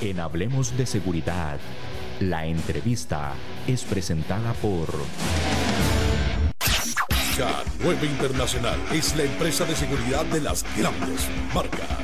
En Hablemos de Seguridad, la entrevista es presentada por... K9 Internacional es la empresa de seguridad de las grandes marcas.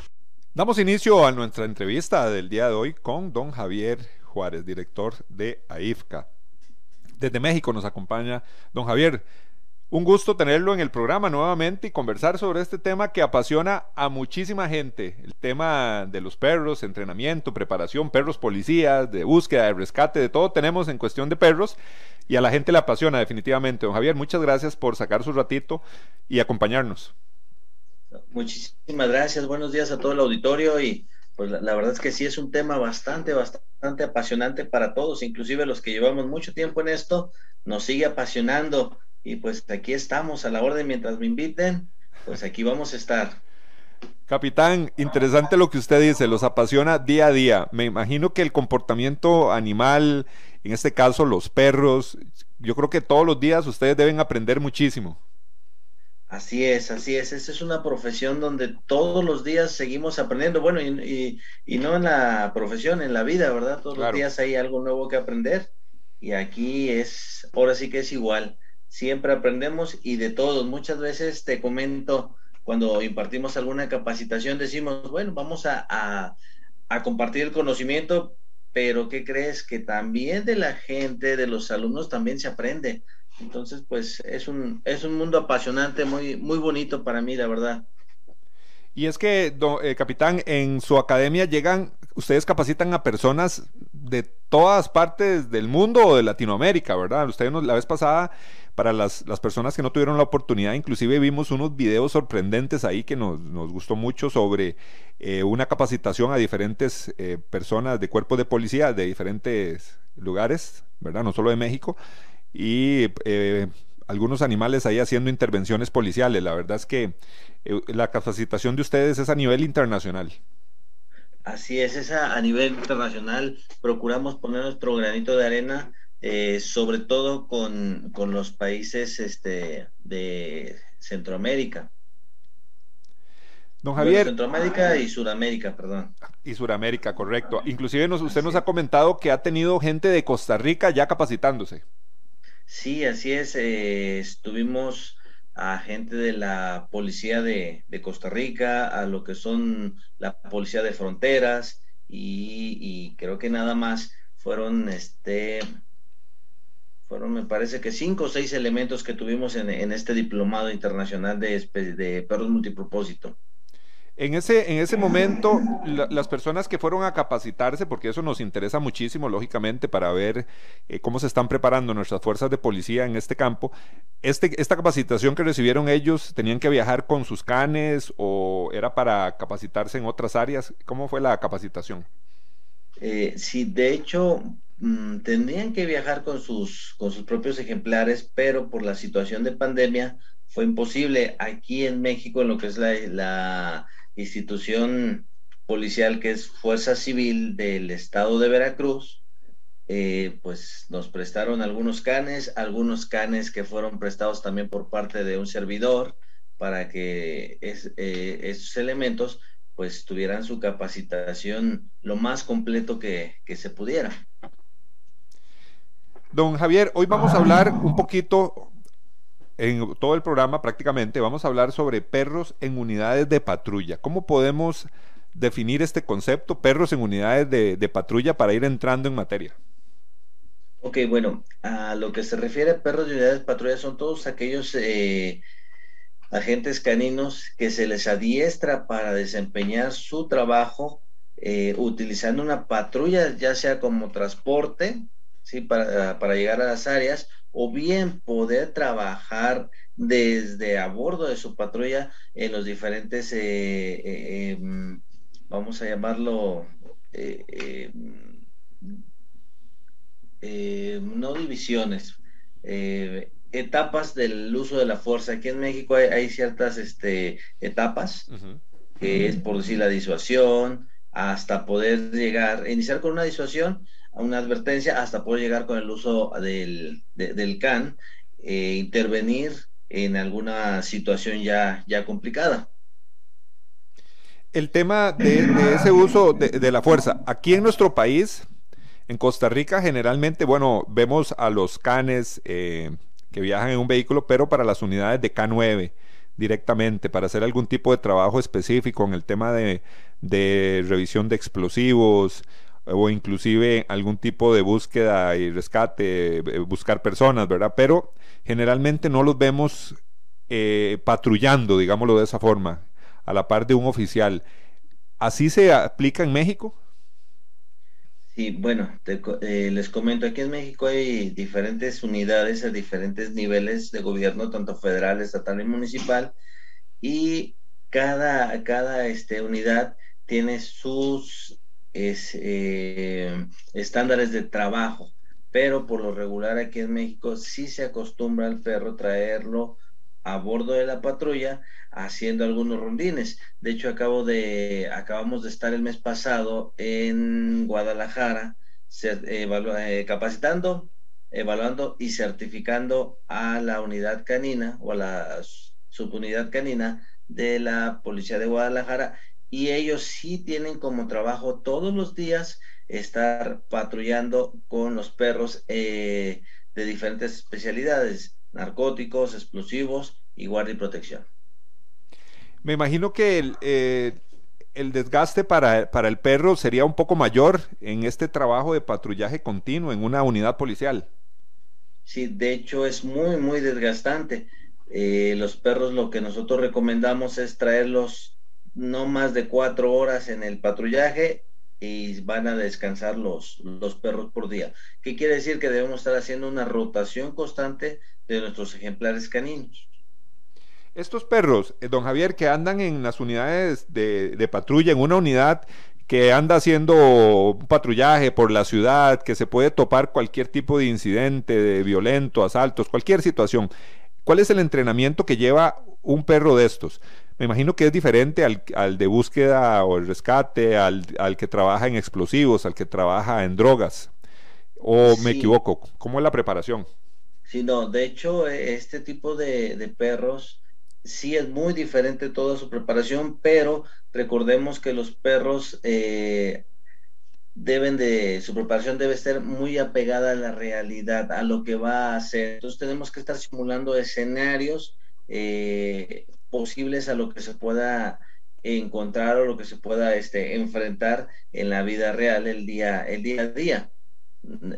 Damos inicio a nuestra entrevista del día de hoy con don Javier Juárez, director de AIFCA. Desde México nos acompaña don Javier. Un gusto tenerlo en el programa nuevamente y conversar sobre este tema que apasiona a muchísima gente. El tema de los perros, entrenamiento, preparación, perros policías, de búsqueda, de rescate, de todo tenemos en cuestión de perros y a la gente le apasiona definitivamente. Don Javier, muchas gracias por sacar su ratito y acompañarnos. Muchísimas gracias, buenos días a todo el auditorio y pues la, verdad es que sí es un tema bastante, bastante apasionante para todos, inclusive los que llevamos mucho tiempo en esto, nos sigue apasionando y pues aquí estamos a la orden mientras me inviten, pues aquí vamos a estar. Capitán, interesante lo que usted dice, los apasiona día a día. Me imagino que el comportamiento animal, en este caso los perros, yo creo que todos los días ustedes deben aprender muchísimo. Así es, así es. Esta es una profesión donde todos los días seguimos aprendiendo. Bueno, y, no en la profesión, en la vida, ¿verdad? Todos los días hay algo nuevo que aprender. Y aquí es, ahora sí que es igual. Siempre aprendemos y de todos. Muchas veces te comento, cuando impartimos alguna capacitación, decimos, bueno, vamos a, a compartir el conocimiento, pero ¿qué crees? Que también de la gente, de los alumnos, también se aprende entonces, pues es un, es un mundo apasionante, muy, muy bonito para mí, la verdad. Y es que, eh, capitán, en su academia llegan, ustedes capacitan a personas de todas partes del mundo o de Latinoamérica, ¿verdad? Ustedes la vez pasada, para las, las, personas que no tuvieron la oportunidad, inclusive vimos unos videos sorprendentes ahí que nos, nos gustó mucho sobre eh, una capacitación a diferentes eh, personas de cuerpos de policía de diferentes lugares, ¿verdad? No solo de México y eh, algunos animales ahí haciendo intervenciones policiales. La verdad es que eh, la capacitación de ustedes es a nivel internacional. Así es, es a, nivel internacional. Procuramos poner nuestro granito de arena, eh, sobre todo con, con, los países este, de Centroamérica. Don Javier. Centroamérica y Sudamérica, perdón. Y Sudamérica, correcto. Inclusive nos, usted nos ha comentado que ha tenido gente de Costa Rica ya capacitándose. Sí, así es. Eh, estuvimos a gente de la policía de, Costa Rica, a lo que son la policía de fronteras y, creo que nada más fueron, este, fueron me parece que cinco o seis elementos que tuvimos en, este diplomado internacional de, de perros multipropósito. En ese, en ese momento, las personas que fueron a capacitarse, porque eso nos interesa muchísimo, lógicamente, para ver eh, cómo se están preparando nuestras fuerzas de policía en este campo, este, esta capacitación que recibieron ellos, ¿tenían que viajar con sus canes o era para capacitarse en otras áreas? ¿Cómo fue la capacitación? Eh, sí, de hecho, mm, tendrían que viajar con sus, con sus propios ejemplares, pero por la situación de pandemia fue imposible. Aquí en México, en lo que es la institución policial que es Fuerza Civil del Estado de Veracruz, eh, pues nos prestaron algunos canes, algunos canes que fueron prestados también por parte de un servidor para que eh, esos elementos pues tuvieran su capacitación lo más completo que, que se pudiera. Don Javier, hoy vamos a hablar un poquito en todo el programa prácticamente vamos a hablar sobre perros en unidades de patrulla. ¿Cómo podemos definir este concepto, perros en unidades de, patrulla, para ir entrando en materia? Ok, bueno, a lo que se refiere a perros de unidades de patrulla son todos aquellos eh, agentes caninos que se les adiestra para desempeñar su trabajo eh, utilizando una patrulla, ya sea como transporte, ¿sí? para, para llegar a las áreas, o bien poder trabajar desde a bordo de su patrulla en los diferentes, eh, eh, em, vamos a llamarlo, eh, em, no divisiones, etapas del uso de la fuerza. Aquí en México hay, ciertas este, etapas, que es por decir la disuasión, hasta poder llegar, iniciar con una disuasión, una advertencia, hasta poder llegar con el uso del, del CAN, e intervenir en alguna situación ya, ya complicada. El tema de, ese uso de, la fuerza, aquí en nuestro país, en Costa Rica, generalmente, bueno, vemos a los canes eh, que viajan en un vehículo, pero para las unidades de K9 directamente, para hacer algún tipo de trabajo específico en el tema de, de revisión de explosivos o inclusive algún tipo de búsqueda y rescate, eh, buscar personas, ¿verdad? Pero generalmente no los vemos eh, patrullando, digámoslo de esa forma, a la par de un oficial. ¿Así se aplica en México? Sí, bueno, eh, les comento, aquí en México hay diferentes unidades a diferentes niveles de gobierno, tanto federal, estatal y municipal, y cada, cada este, unidad tiene sus eh, estándares de trabajo, pero por lo regular aquí en México sí se acostumbra al perro traerlo a bordo de la patrulla haciendo algunos rondines. De hecho, acabo de, acabamos de estar el mes pasado en Guadalajara eh, capacitando, evaluando y certificando a la unidad canina o a la subunidad canina de la Policía de Guadalajara y ellos sí tienen como trabajo todos los días estar patrullando con los perros eh, de diferentes especialidades, narcóticos, explosivos y guardia y protección. Me imagino que el, eh, el desgaste para, para, el perro sería un poco mayor en este trabajo de patrullaje continuo en una unidad policial. Sí, de hecho es muy, muy desgastante. Eh, los perros lo que nosotros recomendamos es traerlos no más de cuatro horas en el patrullaje y van a descansar los, los perros por día. ¿Qué quiere decir? Que debemos estar haciendo una rotación constante de nuestros ejemplares caninos. Estos perros, eh, don Javier, que andan en las unidades de, de patrulla, en una unidad que anda haciendo un patrullaje por la ciudad, que se puede topar cualquier tipo de incidente, de violento, asaltos, cualquier situación. ¿Cuál es el entrenamiento que lleva un perro de estos? Me imagino que es diferente al, de búsqueda o el rescate, al, que trabaja en explosivos, al que trabaja en drogas. ¿O me equivoco? ¿Cómo es la preparación? Sí, no, de hecho, e, este tipo de, perros sí es muy diferente toda su preparación, pero recordemos que los perros eh, deben de, su preparación debe ser muy apegada a la realidad, a lo que va a hacer. Entonces tenemos que estar simulando escenarios eh, posibles a lo que se pueda encontrar o lo que se pueda este, enfrentar en la vida real el día, el día a día.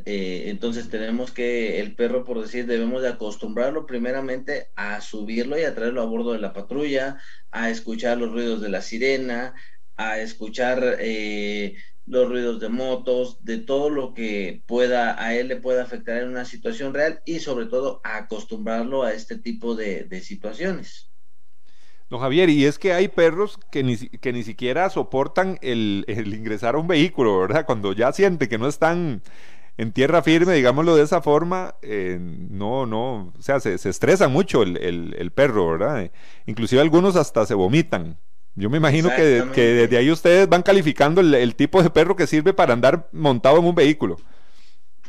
Eh, entonces tenemos que el perro, por decir, debemos de acostumbrarlo primeramente a subirlo y a traerlo a bordo de la patrulla, a escuchar los ruidos de la sirena, a escuchar eh, los ruidos de motos, de todo lo que pueda a él le pueda afectar en una situación real y sobre todo acostumbrarlo a este tipo de situaciones. Don Javier, y es que hay perros que ni, que ni siquiera soportan el, ingresar a un vehículo, ¿verdad? Cuando ya sienten que no están en tierra firme, digámoslo de esa forma, eh, no, no, o sea, se, estresa mucho el, perro, ¿verdad? inclusive algunos hasta se vomitan. Yo me imagino que, desde ahí ustedes van calificando el, tipo de perro que sirve para andar montado en un vehículo.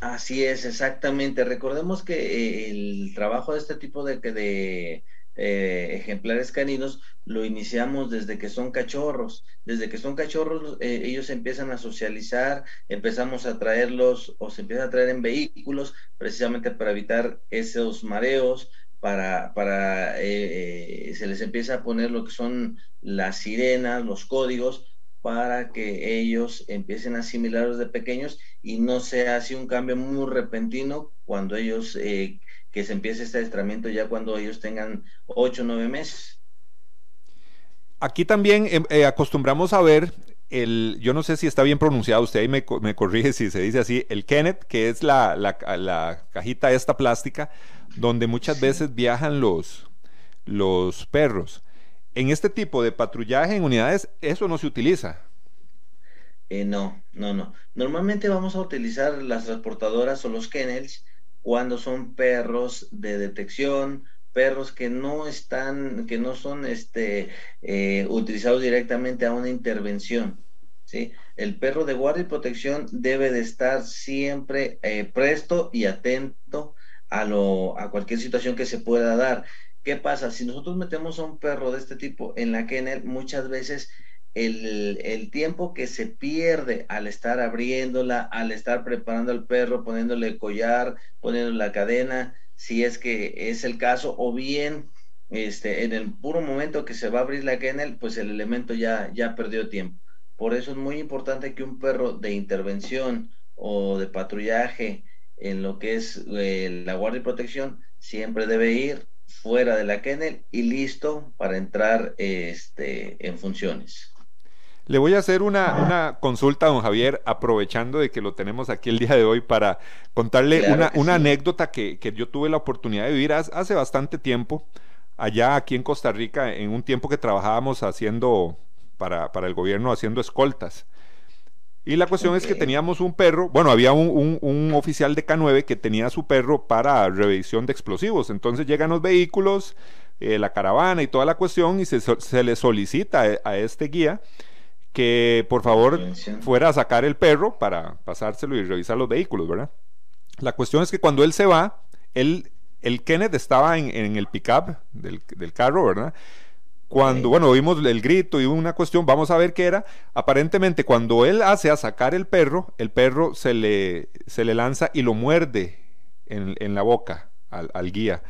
Así es, exactamente. Recordemos que eh, el trabajo de este tipo de, de eh, ejemplares caninos lo iniciamos desde que son cachorros. Desde que son cachorros, eh, ellos empiezan a socializar, empezamos a traerlos o se empiezan a traer en vehículos precisamente para evitar esos mareos, para, para eh, se les empieza a poner lo que son las sirenas, los códigos, para que ellos empiecen a asimilarlos de pequeños y no se hace un cambio muy repentino cuando ellos que se empiece este adiestramiento ya cuando ellos tengan 8 o 9 meses. Aquí también eh, eh, acostumbramos a ver el, yo no sé si está bien pronunciado, usted ahí me, me corrige si se dice así, el Kenneth, que es la, la, cajita esta plástica, donde muchas veces viajan los, los perros. En este tipo de patrullaje en unidades, eso no se utiliza. Eh, no, no, no. Normalmente vamos a utilizar las transportadoras o los kennels cuando son perros de detección, perros que no están, que no son este, eh, utilizados directamente a una intervención. ¿sí? El perro de guardia y protección debe de estar siempre eh, presto y atento a, lo, a cualquier situación que se pueda dar. ¿Qué pasa? Si nosotros metemos a un perro de este tipo en la kennel, muchas veces el, tiempo que se pierde al estar abriéndola, al estar preparando al perro, poniéndole collar, poniéndole la cadena, si es que es el caso, o bien este, en el puro momento que se va a abrir la kennel, pues el elemento ya, ya perdió tiempo. Por eso es muy importante que un perro de intervención o de patrullaje en lo que es eh, la guardia y protección siempre debe ir fuera de la kennel y listo para entrar este, en funciones. Le voy a hacer una, consulta a don Javier, aprovechando de que lo tenemos aquí el día de hoy para contarle una, anécdota que, yo tuve la oportunidad de vivir hace, bastante tiempo, allá aquí en Costa Rica, en un tiempo que trabajábamos haciendo, para, el gobierno, haciendo escoltas. Y la cuestión es que teníamos un perro, bueno, había un, oficial de K9 que tenía su perro para revisión de explosivos. Entonces llegan los vehículos, eh, la caravana y toda la cuestión y se, se le solicita a este guía que por favor fuera a sacar el perro para pasárselo y revisar los vehículos, ¿verdad? La cuestión es que cuando él se va, él, el Kenneth estaba en, el pickup del, del carro, ¿verdad? Cuando, bueno, oímos el grito y una cuestión, vamos a ver qué era. Aparentemente, cuando él hace a sacar el perro, el perro se le, se le lanza y lo muerde en, en la boca al, al guía.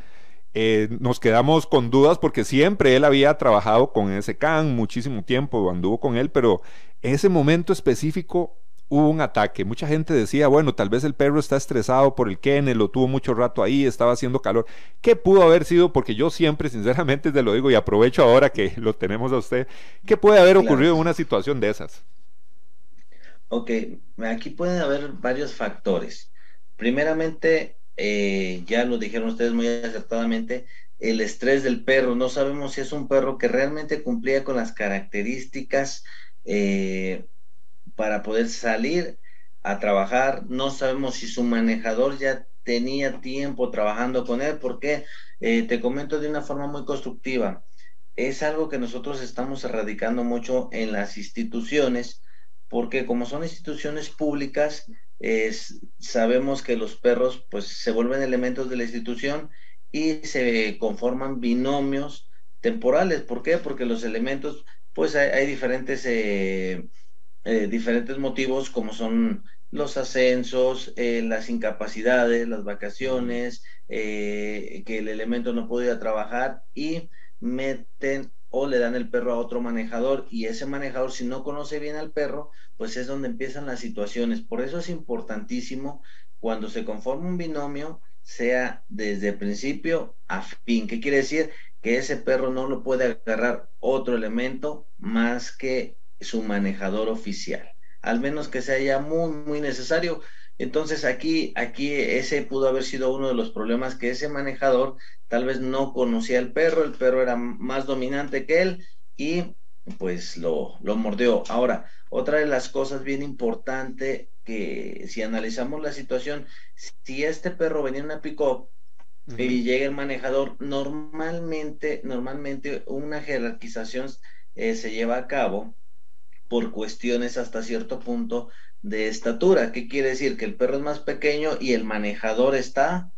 Eh, nos quedamos con dudas porque siempre él había trabajado con ese can muchísimo tiempo, anduvo con él, pero en ese momento específico hubo un ataque. Mucha gente decía, bueno, tal vez el perro está estresado por el kennel, lo tuvo mucho rato ahí, estaba haciendo calor. ¿Qué pudo haber sido? Porque yo siempre, sinceramente, te lo digo y aprovecho ahora que lo tenemos a usted. ¿Qué puede haber ocurrido en una situación de esas? Ok, aquí pueden haber varios factores. Primeramente, eh, ya lo dijeron ustedes muy acertadamente, el estrés del perro. No sabemos si es un perro que realmente cumplía con las características eh, para poder salir a trabajar. No sabemos si su manejador ya tenía tiempo trabajando con él, porque eh, te comento de una forma muy constructiva. Es algo que nosotros estamos erradicando mucho en las instituciones, porque como son instituciones públicas, sabemos que los perros pues se vuelven elementos de la institución y se conforman binomios temporales. ¿Por qué? Porque los elementos, pues hay, diferentes, eh, eh, diferentes motivos como son los ascensos, eh, las incapacidades, las vacaciones, que el elemento no podía trabajar y meten o le dan el perro a otro manejador y ese manejador si no conoce bien al perro, pues es donde empiezan las situaciones. Por eso es importantísimo cuando se conforma un binomio, sea desde principio a fin. ¿Qué quiere decir? Que ese perro no lo puede agarrar otro elemento más que su manejador oficial, al menos que sea ya muy, muy necesario. Entonces aquí, aquí ese pudo haber sido uno de los problemas que ese manejador tal vez no conocía al perro, el perro era más dominante que él y pues lo, lo mordió. Ahora, otra de las cosas bien importante que si analizamos la situación, si este perro venía en una pick y llega el manejador, normalmente, normalmente una jerarquización eh, se lleva a cabo por cuestiones hasta cierto punto de estatura. ¿Qué quiere decir? Que el perro es más pequeño y el manejador está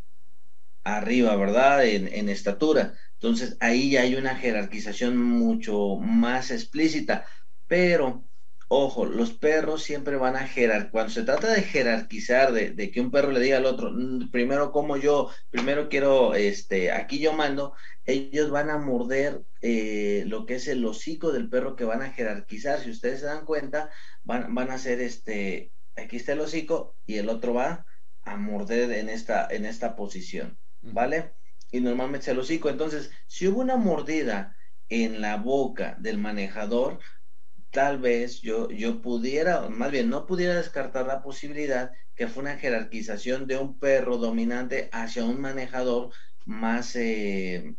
arriba, ¿verdad? En, estatura. Entonces ahí ya hay una jerarquización mucho más explícita. Pero, ojo, los perros siempre van a jerarquizar. Cuando se trata de jerarquizar, de, que un perro le diga al otro, mm, primero como yo, primero quiero, este, aquí yo mando, ellos van a morder eh, lo que es el hocico del perro que van a jerarquizar. Si ustedes se dan cuenta, van, van a hacer este, aquí está el hocico y el otro va a morder en esta, en esta posición, ¿vale? Y normalmente es el hocico. Entonces, si hubo una mordida en la boca del manejador, tal vez yo, yo pudiera, más bien no pudiera descartar la posibilidad que fue una jerarquización de un perro dominante hacia un manejador más, eh,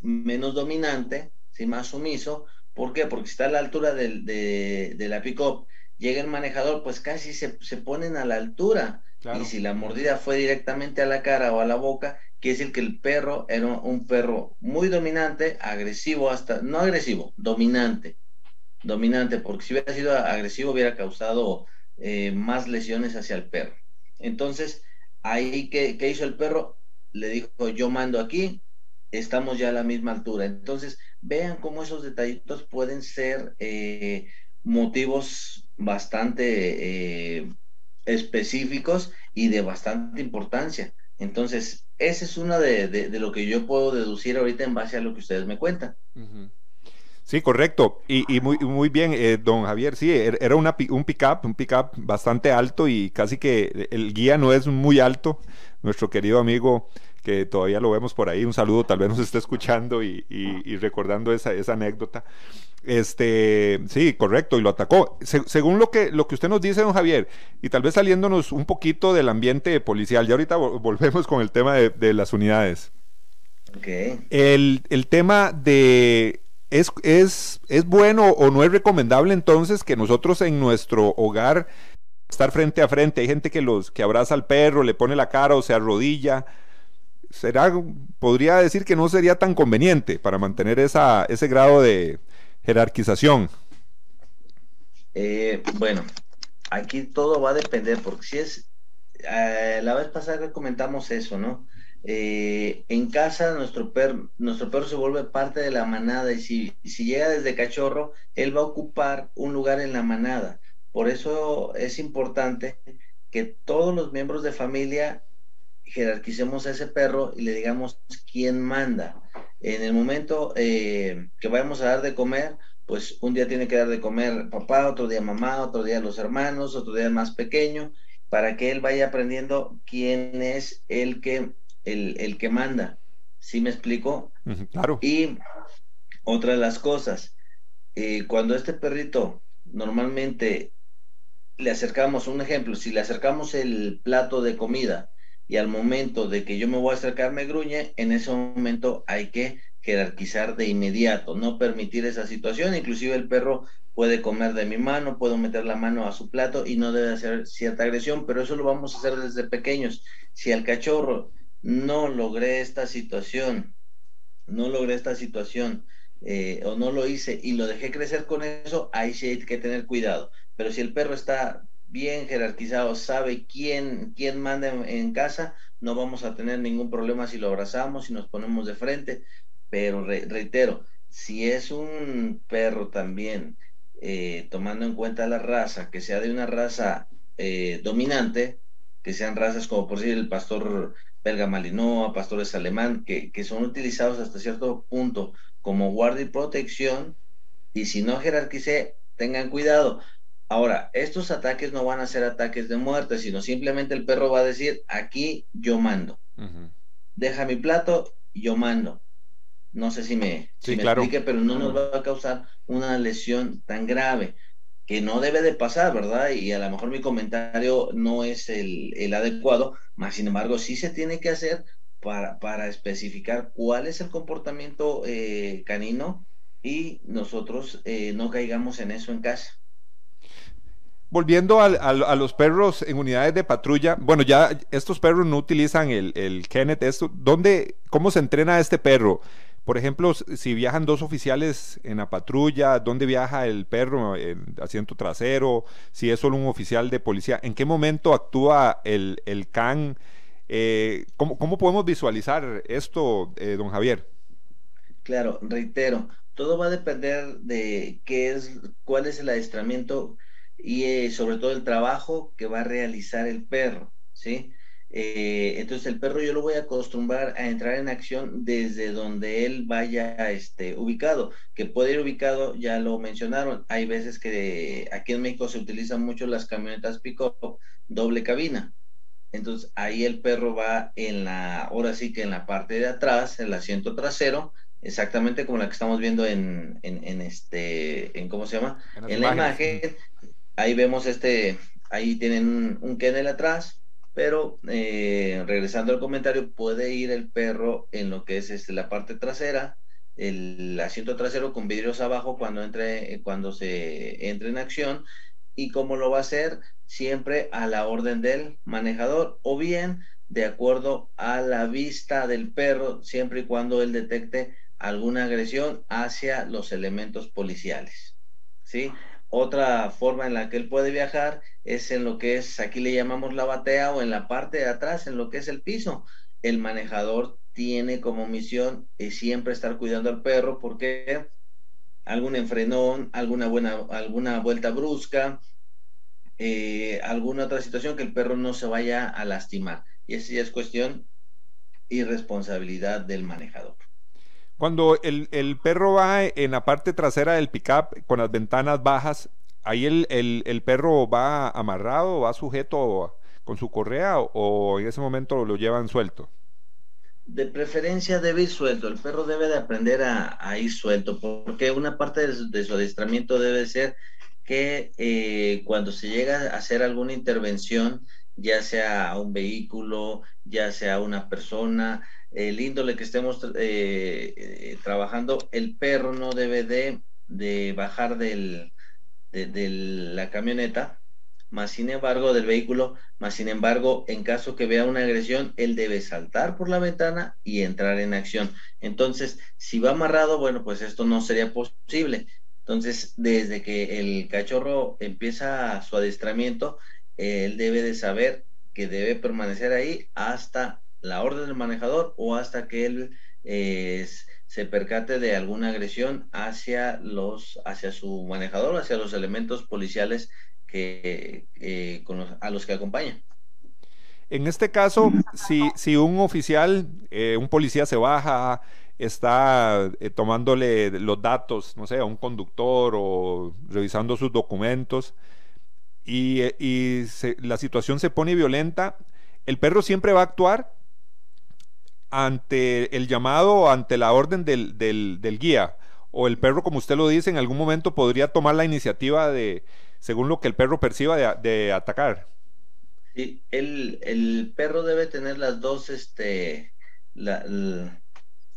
menos dominante, ¿sí? más sumiso. ¿Por qué? Porque está a la altura de, de la pick-up llega el manejador, pues casi se, se ponen a la altura. Y si la mordida fue directamente a la cara o a la boca, quiere decir que el perro era un perro muy dominante, agresivo hasta, no agresivo, dominante. Dominante, porque si hubiera sido agresivo hubiera causado eh, más lesiones hacia el perro. Entonces, ahí, ¿qué, ¿qué hizo el perro? Le dijo, yo mando aquí, estamos ya a la misma altura. Entonces, vean cómo esos detallitos pueden ser eh, motivos bastante eh, específicos y de bastante importancia. Entonces, ese es uno de, lo que yo puedo deducir ahorita en base a lo que ustedes me cuentan. Sí, correcto. Y, muy, muy bien, eh, don Javier, sí, er, era una, un pick-up, un pick-up bastante alto y casi que el guía no es muy alto. Nuestro querido amigo que todavía lo vemos por ahí, un saludo, tal vez nos esté escuchando y, recordando esa, esa, anécdota. Este, sí, correcto, y lo atacó. según lo que, lo que usted nos dice, don Javier, y tal vez saliéndonos un poquito del ambiente policial, ya ahorita volvemos con el tema de, las unidades. Okay. El, el tema de ¿Es, es, ¿Es bueno o no es recomendable entonces que nosotros en nuestro hogar estar frente a frente? Hay gente que los que abraza al perro, le pone la cara o se arrodilla será, podría decir que no sería tan conveniente para mantener esa, ese grado de jerarquización. Eh, bueno, aquí todo va a depender, porque si es, eh, la vez pasada comentamos eso, ¿no? Eh, en casa nuestro perro, nuestro perro se vuelve parte de la manada y si, si llega desde cachorro, él va a ocupar un lugar en la manada. Por eso es importante que todos los miembros de familia jerarquicemos a ese perro y le digamos quién manda. En el momento eh, que vayamos a dar de comer, pues un día tiene que dar de comer papá, otro día mamá, otro día los hermanos, otro día el más pequeño, para que él vaya aprendiendo quién es el que, el, que manda. ¿Sí me explico? Claro. Y otra de las cosas, eh, cuando este perrito normalmente le acercamos, un ejemplo, si le acercamos el plato de comida y al momento de que yo me voy a acercar me gruñe, en ese momento hay que jerarquizar de inmediato, no permitir esa situación, inclusive el perro puede comer de mi mano, puedo meter la mano a su plato y no debe hacer cierta agresión, pero eso lo vamos a hacer desde pequeños. Si al cachorro no logré esta situación, no logré esta situación, eh, o no lo hice y lo dejé crecer con eso, ahí sí hay que tener cuidado. Pero si el perro está bien jerarquizado, sabe quién, quién manda en, casa, no vamos a tener ningún problema si lo abrazamos, y nos ponemos de frente, pero reitero, si es un perro también, eh, tomando en cuenta la raza, que sea de una raza eh, dominante, que sean razas como por decir el pastor belga malinois, pastores alemán, que, que son utilizados hasta cierto punto como guardia y protección, y si no jerarquicé, tengan cuidado, Ahora, estos ataques no van a ser ataques de muerte, sino simplemente el perro va a decir, aquí yo mando. Deja mi plato, yo mando. No sé si me, explique, pero no nos va a causar una lesión tan grave que no debe de pasar, ¿verdad? Y a lo mejor mi comentario no es el, adecuado, más sin embargo sí se tiene que hacer para, para especificar cuál es el comportamiento eh, canino y nosotros eh, no caigamos en eso en casa. Volviendo a, los perros en unidades de patrulla, bueno, ya estos perros no utilizan el, el Kenneth, esto, ¿dónde, ¿cómo se entrena este perro? Por ejemplo, si viajan dos oficiales en la patrulla, ¿dónde viaja el perro? ¿En asiento trasero? Si es solo un oficial de policía, ¿en qué momento actúa el, el CAN? Eh, ¿cómo, ¿cómo, podemos visualizar esto, eh, don Javier? Claro, reitero, todo va a depender de qué es, cuál es el adiestramiento y eh, sobre todo el trabajo que va a realizar el perro, ¿sí? Eh, entonces el perro yo lo voy a acostumbrar a entrar en acción desde donde él vaya este, ubicado, que puede ir ubicado, ya lo mencionaron, hay veces que aquí en México se utilizan mucho las camionetas pick-up doble cabina, entonces ahí el perro va en la, ahora sí que en la parte de atrás, el asiento trasero, exactamente como la que estamos viendo en, en, este, en cómo se llama, en, la imagen, Ahí vemos este, ahí tienen un, kennel atrás, pero eh, regresando al comentario, puede ir el perro en lo que es este, la parte trasera, el asiento trasero con vidrios abajo cuando entre, cuando se entre en acción, y cómo lo va a hacer siempre a la orden del manejador o bien de acuerdo a la vista del perro siempre y cuando él detecte alguna agresión hacia los elementos policiales. ¿Sí? Otra forma en la que él puede viajar es en lo que es, aquí le llamamos la batea o en la parte de atrás, en lo que es el piso. El manejador tiene como misión eh, siempre estar cuidando al perro porque algún enfrenón, alguna buena, alguna vuelta brusca, eh, alguna otra situación que el perro no se vaya a lastimar. Y esa ya es cuestión y responsabilidad del manejador. Cuando el, perro va en la parte trasera del pickup con las ventanas bajas, ahí el, el, perro va amarrado, va sujeto con su correa o, en ese momento lo llevan suelto. De preferencia debe ir suelto. El perro debe de aprender a, ir suelto porque una parte de su, adiestramiento debe ser que eh, cuando se llega a hacer alguna intervención, ya sea a un vehículo, ya sea a una persona, el índole que estemos eh, eh, trabajando, el perro no debe de, bajar del, de, la camioneta, más sin embargo del vehículo, más sin embargo, en caso que vea una agresión, él debe saltar por la ventana y entrar en acción. Entonces, si va amarrado, bueno, pues esto no sería posible. Entonces, desde que el cachorro empieza su adiestramiento, él debe de saber que debe permanecer ahí hasta la orden del manejador o hasta que él eh, se percate de alguna agresión hacia los hacia su manejador, hacia los elementos policiales que eh, a los que acompaña. En este caso, si, si un oficial, eh, un policía se baja, está tomándole los datos, no sé, a un conductor o revisando sus documentos y la situación se pone violenta, el perro siempre va a actuar ante el llamado, ante la orden del, del, guía, o el perro, como usted lo dice, en algún momento podría tomar la iniciativa de, según lo que el perro perciba, de, atacar. Sí, el, el, perro debe tener las dos, este, las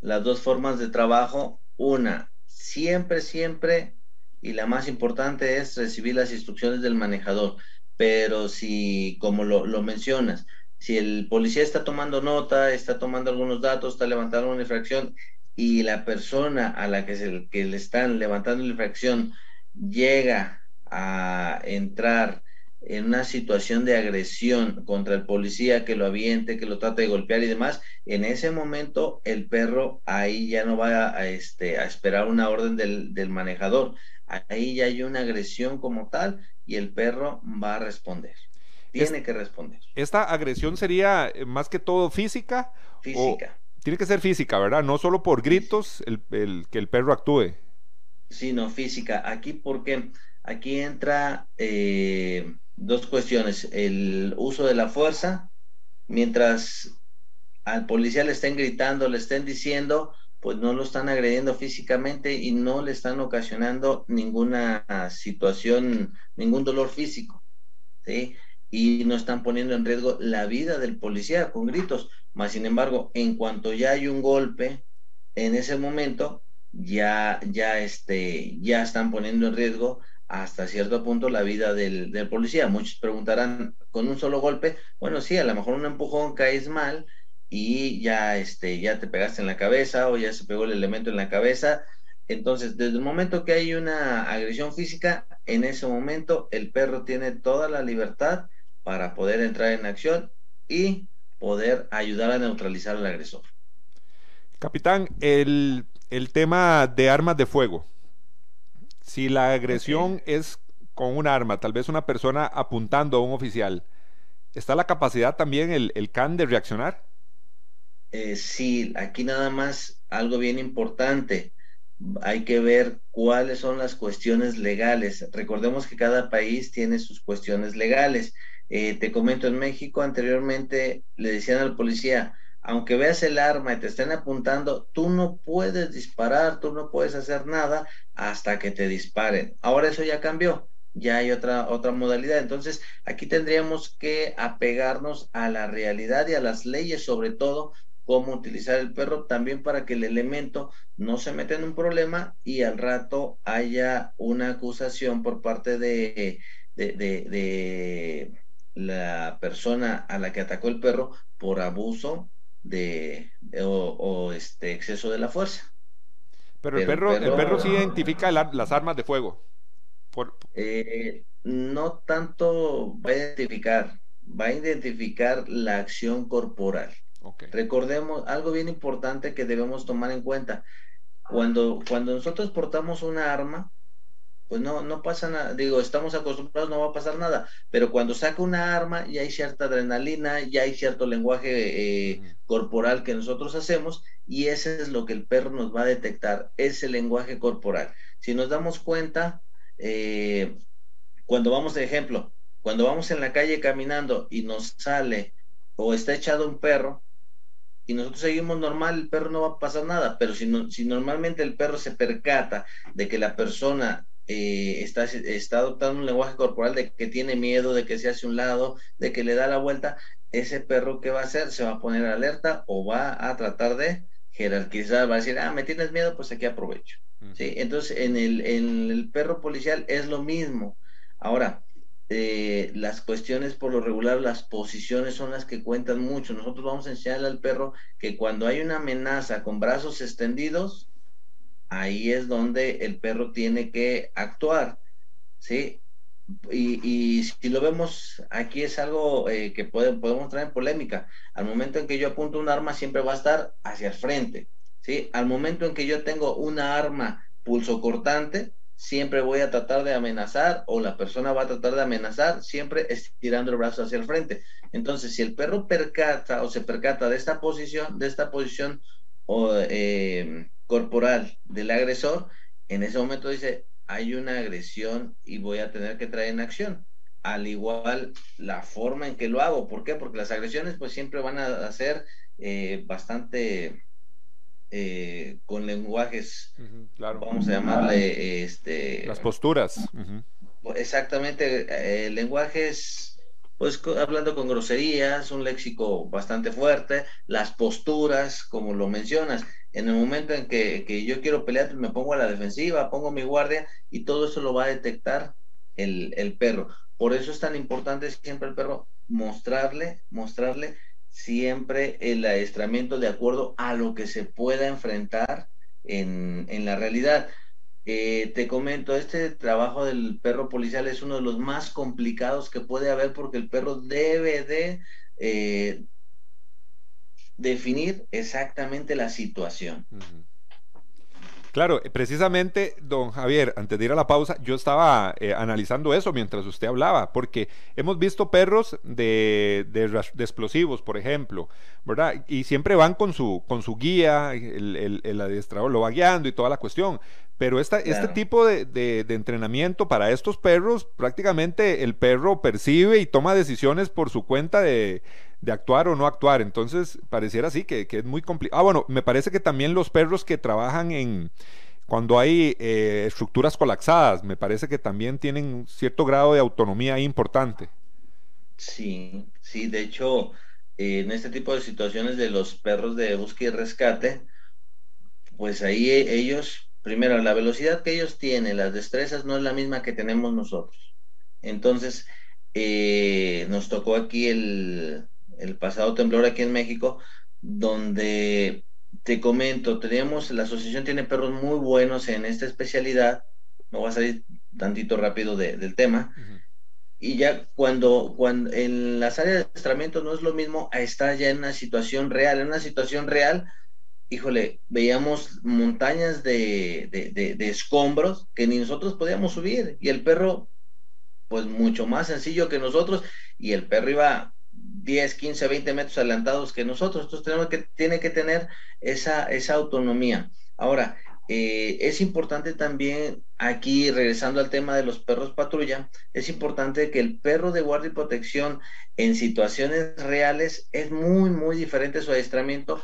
dos formas de trabajo. Una, siempre, siempre, y la más importante es recibir las instrucciones del manejador. Pero si, como lo, lo mencionas, si el policía está tomando nota, está tomando algunos datos, está levantando una infracción y la persona a la que, se, que le están levantando la infracción llega a entrar en una situación de agresión contra el policía que lo aviente, que lo trata de golpear y demás, en ese momento el perro ahí ya no va a, este, a esperar una orden del, del manejador, ahí ya hay una agresión como tal y el perro va a responder. Tiene que responder. ¿Esta agresión sería eh, más que todo física? Física. tiene que ser física, ¿verdad? No solo por gritos el, que el perro actúe. Sí, no, física. Aquí porque aquí entra eh, dos cuestiones. El uso de la fuerza, mientras al policía le estén gritando, le estén diciendo, pues no lo están agrediendo físicamente y no le están ocasionando ninguna situación, ningún dolor físico. ¿sí? Y no están poniendo en riesgo la vida del policía con gritos. Más sin embargo, en cuanto ya hay un golpe, en ese momento ya, ya, este, ya están poniendo en riesgo hasta cierto punto la vida del, del, policía. Muchos preguntarán, ¿con un solo golpe? Bueno, sí, a lo mejor un empujón caes mal y ya, este, ya te pegaste en la cabeza o ya se pegó el elemento en la cabeza. Entonces, desde el momento que hay una agresión física, en ese momento el perro tiene toda la libertad para poder entrar en acción y poder ayudar a neutralizar al agresor. Capitán, el, tema de armas de fuego. Si la agresión es con un arma, tal vez una persona apuntando a un oficial, ¿está la capacidad también el, el CAN de reaccionar? Eh, sí, aquí nada más algo bien importante. Hay que ver cuáles son las cuestiones legales. Recordemos que cada país tiene sus cuestiones legales. Eh, te comento, en México anteriormente le decían al policía, aunque veas el arma y te estén apuntando, tú no puedes disparar, tú no puedes hacer nada hasta que te disparen. Ahora eso ya cambió, ya hay otra, otra modalidad. Entonces, aquí tendríamos que apegarnos a la realidad y a las leyes, sobre todo, cómo utilizar el perro, también para que el elemento no se meta en un problema y al rato haya una acusación por parte de de, de, la persona a la que atacó el perro por abuso de o, este exceso de la fuerza. Pero, el, perro, el, perro, sí identifica las armas de fuego. Eh, no tanto va a identificar, va a identificar la acción corporal. Recordemos algo bien importante que debemos tomar en cuenta. Cuando, cuando nosotros portamos una arma, pues no, no pasa nada, digo, estamos acostumbrados, no va a pasar nada, pero cuando saca una arma ya hay cierta adrenalina, ya hay cierto lenguaje eh, corporal que nosotros hacemos y ese es lo que el perro nos va a detectar, ese lenguaje corporal. Si nos damos cuenta, eh, cuando vamos, de ejemplo, cuando vamos en la calle caminando y nos sale o está echado un perro, y nosotros seguimos normal, el perro no va a pasar nada, pero si, si normalmente el perro se percata de que la persona eh, está, está adoptando un lenguaje corporal de que tiene miedo, de que se hace un lado, de que le da la vuelta, ese perro que va a hacer se va a poner alerta o va a tratar de jerarquizar, va a decir, ah, me tienes miedo, pues aquí aprovecho. ¿Sí? Entonces, en el, en el perro policial es lo mismo. Ahora, eh, las cuestiones por lo regular, las posiciones son las que cuentan mucho. Nosotros vamos a enseñarle al perro que cuando hay una amenaza con brazos extendidos, ahí es donde el perro tiene que actuar, ¿sí? Y, si lo vemos, aquí es algo eh, que podemos traer en polémica. Al momento en que yo apunto un arma, siempre va a estar hacia el frente, ¿sí? Al momento en que yo tengo una arma pulso cortante, siempre voy a tratar de amenazar o la persona va a tratar de amenazar, siempre estirando el brazo hacia el frente. Entonces, si el perro percata o se percata de esta posición, de esta posición eh, corporal del agresor, en ese momento dice, hay una agresión y voy a tener que traer en acción. Al igual la forma en que lo hago. ¿Por qué? Porque las agresiones pues siempre van a ser eh, bastante eh, con lenguajes, vamos a llamarle, este... Las posturas. Exactamente, eh, lenguajes, pues hablando con groserías, un léxico bastante fuerte, las posturas, como lo mencionas, en el momento en que, que, yo quiero pelear, pues, me pongo a la defensiva, pongo mi guardia y todo eso lo va a detectar el, el perro. Por eso es tan importante siempre el perro mostrarle, mostrarle siempre el adiestramiento de acuerdo a lo que se pueda enfrentar en, la realidad. Eh, te comento, este trabajo del perro policial es uno de los más complicados que puede haber porque el perro debe de eh, definir exactamente la situación. Claro, precisamente, don Javier, antes de ir a la pausa, yo estaba eh, analizando eso mientras usted hablaba, porque hemos visto perros de, explosivos, por ejemplo, ¿verdad? Y siempre van con su, con su guía, el, el, adiestrador lo va guiando y toda la cuestión. Pero esta, este tipo de, de, entrenamiento para estos perros, prácticamente el perro percibe y toma decisiones por su cuenta de, de actuar o no actuar. Entonces, pareciera así que, es muy complicado. Ah, bueno, me parece que también los perros que trabajan en cuando hay eh, estructuras colapsadas, me parece que también tienen un cierto grado de autonomía importante. Sí, sí, de hecho, en este tipo de situaciones de los perros de búsqueda y rescate, pues ahí ellos, primero, la velocidad que ellos tienen, las destrezas no es la misma que tenemos nosotros. Entonces, eh, nos tocó aquí el, el pasado temblor aquí en México, donde te comento, tenemos, la asociación tiene perros muy buenos en esta especialidad, me voy a salir tantito rápido del tema, y ya cuando, cuando en las áreas de adiestramiento no es lo mismo a estar ya en una situación real, en una situación real, híjole, veíamos montañas de, de, de escombros que ni nosotros podíamos subir, y el perro, pues mucho más sencillo que nosotros, y el perro iba 10, 15, 20 metros adelantados que nosotros. Entonces tenemos que, tiene que tener esa, esa autonomía. Ahora, eh, es importante también aquí, regresando al tema de los perros patrulla, es importante que el perro de guardia y protección en situaciones reales es muy, muy diferente su adiestramiento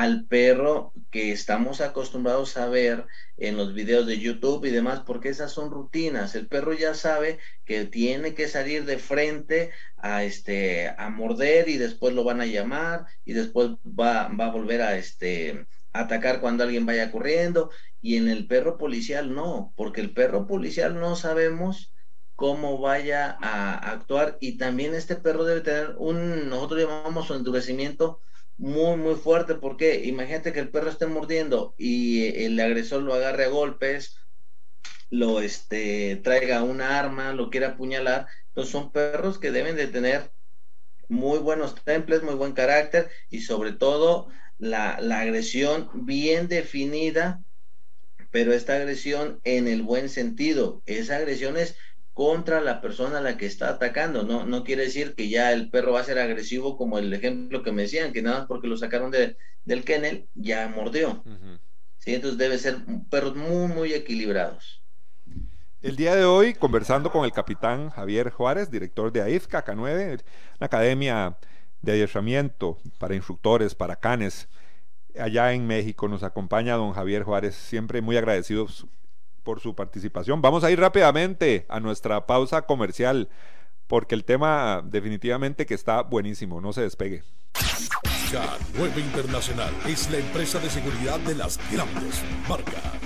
al perro que estamos acostumbrados a ver en los videos de YouTube y demás, porque esas son rutinas. El perro ya sabe que tiene que salir de frente a este a morder y después lo van a llamar y después va, va a volver a este atacar cuando alguien vaya corriendo y en el perro policial no, porque el perro policial no sabemos cómo vaya a actuar y también este perro debe tener un, nosotros llamamos un endurecimiento muy, muy fuerte, porque imagínate que el perro esté mordiendo y el agresor lo agarre a golpes, lo este, traiga una arma, lo quiera apuñalar, entonces son perros que deben de tener muy buenos temples, muy buen carácter y sobre todo la, la agresión bien definida, pero esta agresión en el buen sentido, esa agresión es contra la persona a la que está atacando. No, no quiere decir que ya el perro va a ser agresivo como el ejemplo que me decían, que nada más porque lo sacaron de, del kennel ya mordió. ¿Sí? Entonces debe ser perros muy, muy equilibrados. El día de hoy, conversando con el capitán Javier Juárez, director de AIFCA K9, una academia de adiestramiento para instructores, para canes, allá en México, nos acompaña don Javier Juárez, siempre muy agradecido por su participación. Vamos a ir rápidamente a nuestra pausa comercial porque el tema definitivamente que está buenísimo, no se despegue. K9 Internacional es la empresa de seguridad de las grandes marcas.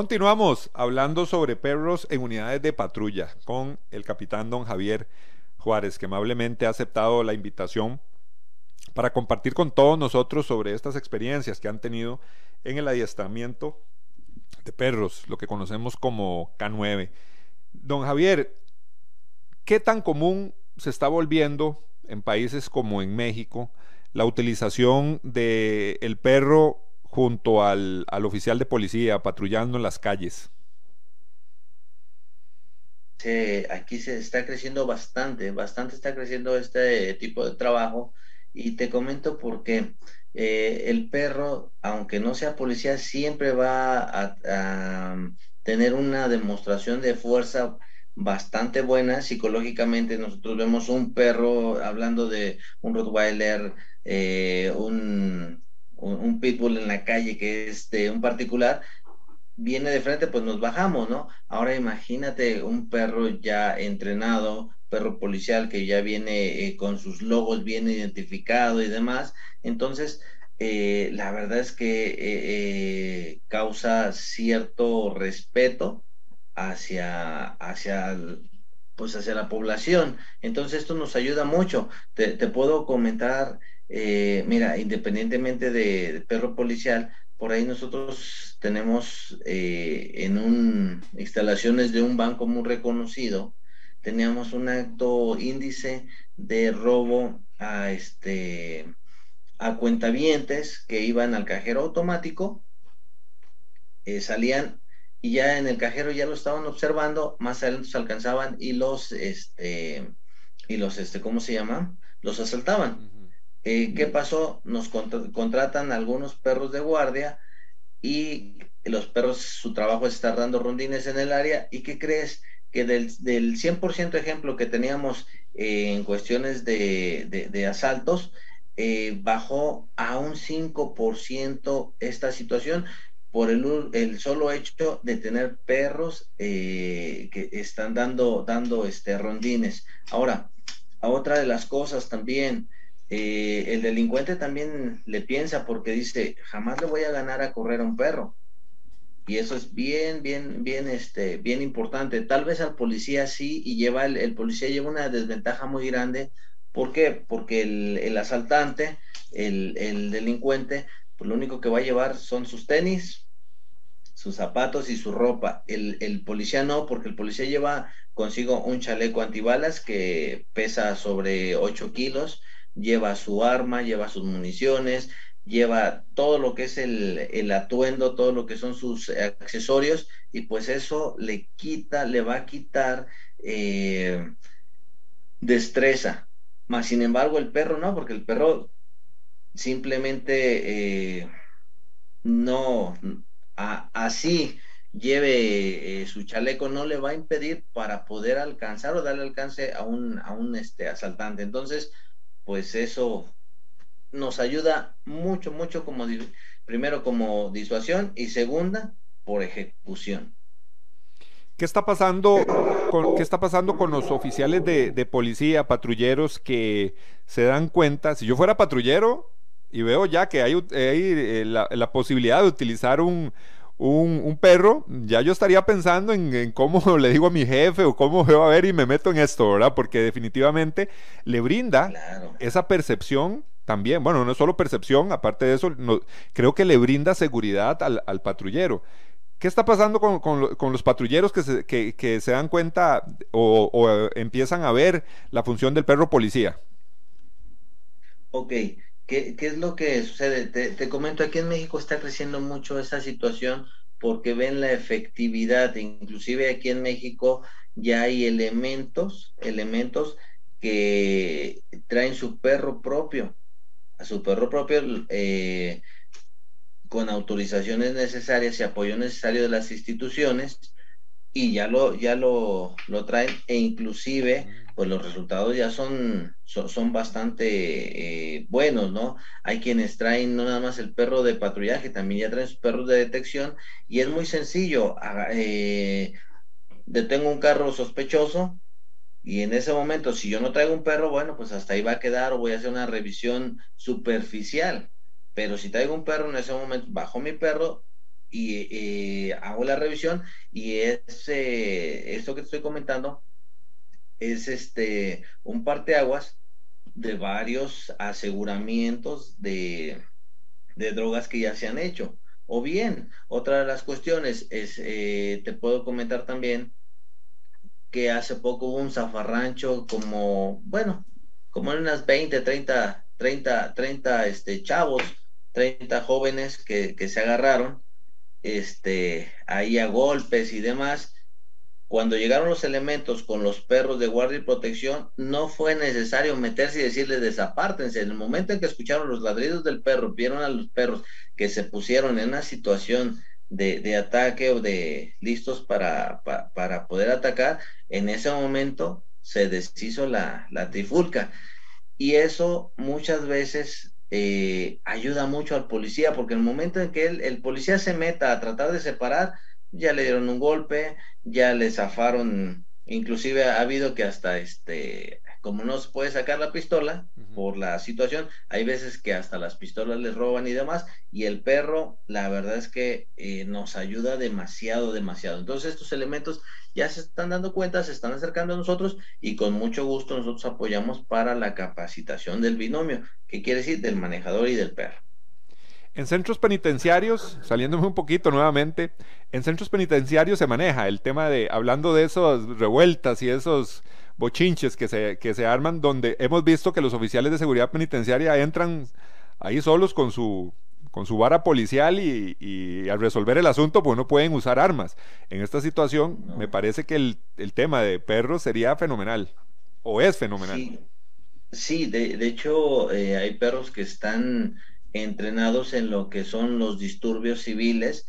Continuamos hablando sobre perros en unidades de patrulla con el capitán don Javier Juárez, que amablemente ha aceptado la invitación para compartir con todos nosotros sobre estas experiencias que han tenido en el adiestramiento de perros, lo que conocemos como K9. Don Javier, ¿qué tan común se está volviendo en países como en México la utilización del el perro junto al, al, oficial de policía patrullando en las calles? Sí, aquí se está creciendo bastante, bastante está creciendo este tipo de trabajo y te comento porque eh, el perro, aunque no sea policía, siempre va a, a tener una demostración de fuerza bastante buena psicológicamente. Nosotros vemos un perro, hablando de un Rottweiler, eh, un, un, pitbull en la calle que es de un particular, viene de frente, pues nos bajamos, ¿no? Ahora imagínate un perro ya entrenado, perro policial que ya viene eh, con sus logos bien identificado y demás. Entonces, eh, la verdad es que eh, causa cierto respeto hacia, hacia pues hacia la población. Entonces esto nos ayuda mucho. Te, te puedo comentar eh, mira, independientemente de, perro policial, por ahí nosotros tenemos eh, en un instalaciones de un banco muy reconocido, teníamos un acto índice de robo a este a cuentavientes que iban al cajero automático, eh, salían y ya en el cajero ya lo estaban observando, más adelante alcanzaban y los este y los este, ¿cómo se llama? Los asaltaban. Eh, ¿Qué pasó? Nos contratan algunos perros de guardia y los perros, su trabajo es estar dando rondines en el área. ¿Y qué crees? Que del, del 100% ejemplo que teníamos eh, en cuestiones de, asaltos, eh, bajó a un 5% esta situación por el, el, solo hecho de tener perros que están dando, dando este, rondines. Ahora, a otra de las cosas también, eh, el delincuente también le piensa porque dice, jamás le voy a ganar a correr a un perro. Y eso es bien, bien, bien, este, bien importante. Tal vez al policía sí, y lleva el, policía lleva una desventaja muy grande. ¿Por qué? Porque el, asaltante, el, delincuente, pues lo único que va a llevar son sus tenis, sus zapatos y su ropa. El, el, policía no, porque el policía lleva consigo un chaleco antibalas que pesa sobre 8 kilos, lleva su arma, lleva sus municiones, lleva todo lo que es el, atuendo, todo lo que son sus accesorios, y pues eso le quita, le va a quitar eh, destreza. Más sin embargo, el perro no, porque el perro simplemente eh, no, así lleve eh, su chaleco no le va a impedir para poder alcanzar o darle alcance a un, a un este, asaltante. Entonces, pues eso nos ayuda mucho, mucho como, primero como disuasión y segunda, por ejecución. ¿Qué está pasando con, qué está pasando con los oficiales de, policía, patrulleros que se dan cuenta? Si yo fuera patrullero y veo ya que hay, eh, la, posibilidad de utilizar un, un, perro, ya yo estaría pensando en, cómo le digo a mi jefe o cómo veo a ver y me meto en esto, ¿verdad? Porque definitivamente le brinda esa percepción también, bueno, no es solo percepción, aparte de eso, creo que le brinda seguridad al, al patrullero. ¿Qué está pasando con, los patrulleros que se, que, se dan cuenta o, eh, empiezan a ver la función del perro policía? Ok, ¿qué, es lo que sucede? Te, comento, aquí en México está creciendo mucho esa situación porque ven la efectividad, inclusive aquí en México ya hay elementos, elementos que traen su perro propio, a su perro propio eh, con autorizaciones necesarias y apoyo necesario de las instituciones y ya lo, ya lo, lo traen e inclusive pues los resultados ya son, son, bastante eh, buenos, ¿no? Hay quienes traen no nada más el perro de patrullaje, también ya traen sus perros de detección y es muy sencillo. Eh, detengo un carro sospechoso y en ese momento si yo no traigo un perro, bueno, pues hasta ahí va a quedar o voy a hacer una revisión superficial pero si traigo un perro en ese momento, bajo mi perro y eh, hago la revisión y ese, esto que estoy comentando es este un parteaguas de varios aseguramientos de, drogas que ya se han hecho. O bien, otra de las cuestiones es, eh, te puedo comentar también que hace poco hubo un zafarrancho como, bueno, como en unas 20, 30, 30, 30 este, chavos 30 jóvenes que, se agarraron este, ahí a golpes y demás. Cuando llegaron los elementos con los perros de guardia y protección, no fue necesario meterse y decirles desapártense. En el momento en que escucharon los ladridos del perro, vieron a los perros que se pusieron en una situación de, ataque o de listos para, para, poder atacar, en ese momento se deshizo la, la trifulca. Y eso muchas veces eh, ayuda mucho al policía, porque el momento en que el policía se meta a tratar de separar, ya le dieron un golpe, ya le zafaron, inclusive ha habido que hasta este, como no se puede sacar la pistola por la situación, hay veces que hasta las pistolas les roban y demás, y el perro, la verdad es que eh, nos ayuda demasiado, demasiado. Entonces estos elementos ya se están dando cuenta, se están acercando a nosotros y con mucho gusto nosotros apoyamos para la capacitación del binomio, que quiere decir del manejador y del perro. En centros penitenciarios, saliéndome un poquito nuevamente, en centros penitenciarios se maneja el tema de, hablando de esas revueltas y esos bochinches que se, que se arman, donde hemos visto que los oficiales de seguridad penitenciaria entran ahí solos con su, con su vara policial y, al resolver el asunto, pues no pueden usar armas. En esta situación, me parece que el, tema de perros sería fenomenal, o es fenomenal. Sí, de, hecho, eh, hay perros que están entrenados en lo que son los disturbios civiles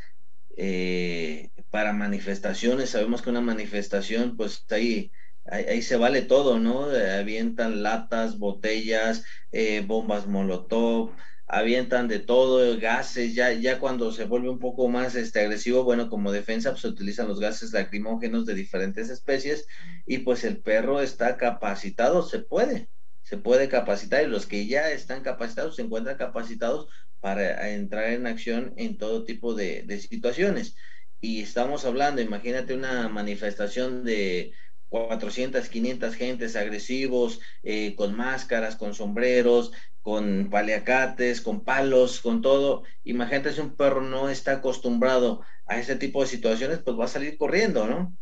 eh, para manifestaciones. Sabemos que una manifestación, pues ahí, ahí, se vale todo, ¿no? avientan latas, botellas, eh, bombas molotov, avientan de todo, gases, ya, ya cuando se vuelve un poco más este, agresivo, bueno, como defensa, pues se utilizan los gases lacrimógenos de diferentes especies y pues el perro está capacitado, se puede, se puede capacitar y los que ya están capacitados se encuentran capacitados para entrar en acción en todo tipo de, situaciones. Y estamos hablando, imagínate una manifestación de 400, 500 gentes agresivos, eh, con máscaras, con sombreros, con paliacates, con palos, con todo. Imagínate si un perro no está acostumbrado a ese tipo de situaciones, pues va a salir corriendo, ¿no?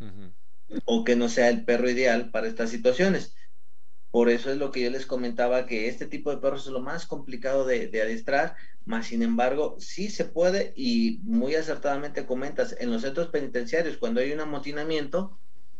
O que no sea el perro ideal para estas situaciones. Por eso es lo que yo les comentaba, que este tipo de perros es lo más complicado de, de adiestrar, más sin embargo, sí se puede y muy acertadamente comentas, en los centros penitenciarios, cuando hay un amotinamiento,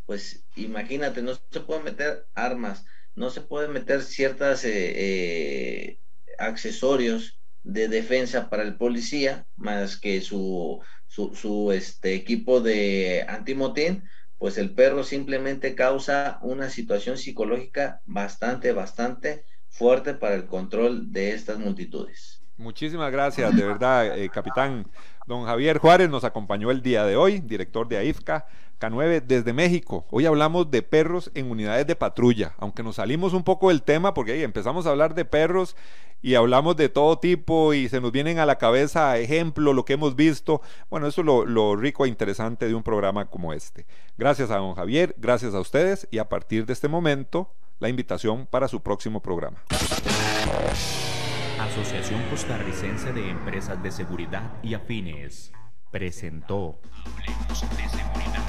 pues imagínate, no se pueden meter armas, no se pueden meter ciertas eh, eh, accesorios de defensa para el policía, más que su, su, su este, equipo de antimotín, pues el perro simplemente causa una situación psicológica bastante, bastante fuerte para el control de estas multitudes. Muchísimas gracias, de verdad, eh, capitán. Don Javier Juárez nos acompañó el día de hoy, director de AIFCA K9 desde México. Hoy hablamos de perros en unidades de patrulla, aunque nos salimos un poco del tema porque ahí empezamos a hablar de perros y hablamos de todo tipo y se nos vienen a la cabeza ejemplos, lo que hemos visto. Bueno, eso es lo, lo rico e interesante de un programa como este. Gracias a don Javier, gracias a ustedes y a partir de este momento la invitación para su próximo programa. Asociación Costarricense de Empresas de Seguridad y Afines presentó Hablemos de Seguridad.